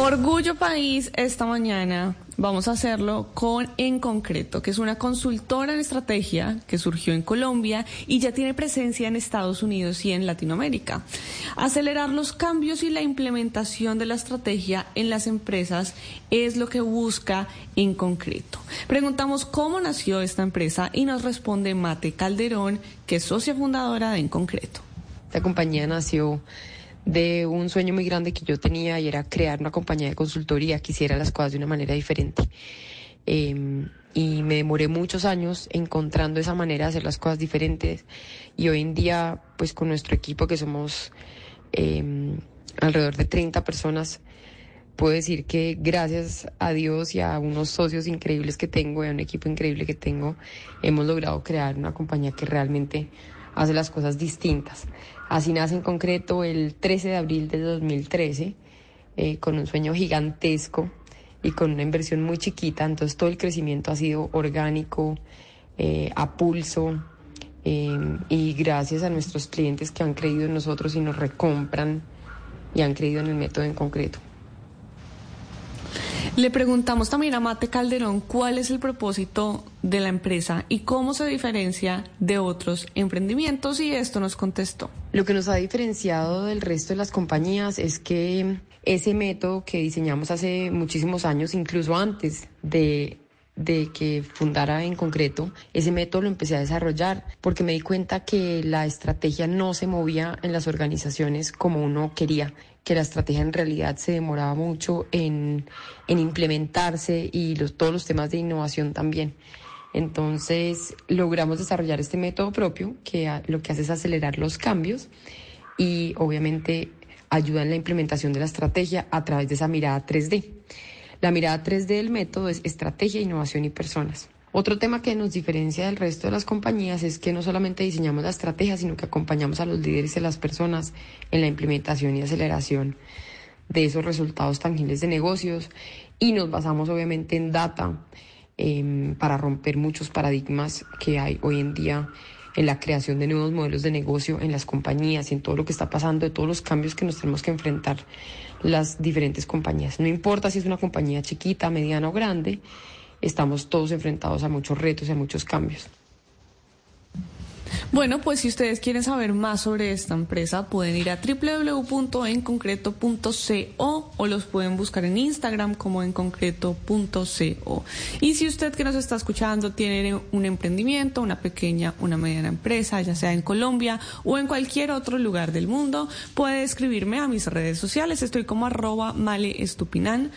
Orgullo País, esta mañana vamos a hacerlo con En Concreto, que es una consultora en estrategia que surgió en Colombia y ya tiene presencia en Estados Unidos y en Latinoamérica. Acelerar los cambios y la implementación de la estrategia en las empresas es lo que busca En Concreto. Preguntamos cómo nació esta empresa y nos responde Mate Calderón, que es socia fundadora de En Concreto. Esta compañía nació de un sueño muy grande que yo tenía y era crear una compañía de consultoría que hiciera las cosas de una manera diferente. Em, y me demoré muchos años encontrando esa manera de hacer las cosas diferentes y hoy en día pues con nuestro equipo que somos em, alrededor de 30 personas puedo decir que gracias a Dios y a unos socios increíbles que tengo y a un equipo increíble que tengo hemos logrado crear una compañía que realmente hace las cosas distintas. Así nace en concreto el 13 de abril de 2013, eh, con un sueño gigantesco y con una inversión muy chiquita. Entonces todo el crecimiento ha sido orgánico, eh, a pulso, eh, y gracias a nuestros clientes que han creído en nosotros y nos recompran y han creído en el método en concreto. Le preguntamos también a Mate Calderón cuál es el propósito de la empresa y cómo se diferencia de otros emprendimientos y esto nos contestó. Lo que nos ha diferenciado del resto de las compañías es que ese método que diseñamos hace muchísimos años, incluso antes de de que fundara en concreto, ese método lo empecé a desarrollar porque me di cuenta que la estrategia no se movía en las organizaciones como uno quería que la estrategia en realidad se demoraba mucho en, implementarse y los, todos los temas de innovación también. Entonces logramos desarrollar este método propio que lo que hace es acelerar los cambios y obviamente ayuda en la implementación de la estrategia a través de esa mirada 3D. La mirada 3D del método es estrategia, innovación y personas. Otro tema que nos diferencia del resto de las compañías es que no solamente diseñamos la estrategia, sino que acompañamos a los líderes y a las personas en la implementación y aceleración de esos resultados tangibles de negocios y nos basamos obviamente en data em, para romper muchos paradigmas que hay hoy en día en la creación de nuevos modelos de negocio en las compañías y en todo lo que está pasando, de todos los cambios que nos tenemos que enfrentar las diferentes compañías. No importa si es una compañía chiquita, mediana o grande, estamos todos enfrentados a muchos retos y a muchos cambios. Bueno, pues si ustedes quieren saber más sobre esta empresa, pueden ir a www.enconcreto.co o los pueden buscar en Instagram como enconcreto.co. Y si usted que nos está escuchando tiene un emprendimiento, una pequeña, una mediana empresa, ya sea en Colombia o en cualquier otro lugar del mundo, puede escribirme a mis redes sociales. Estoy como arroba maleestupinan.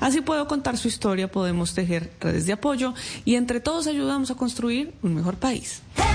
Así puedo contar su historia, podemos tejer redes de apoyo y entre todos ayudamos a construir un mejor país.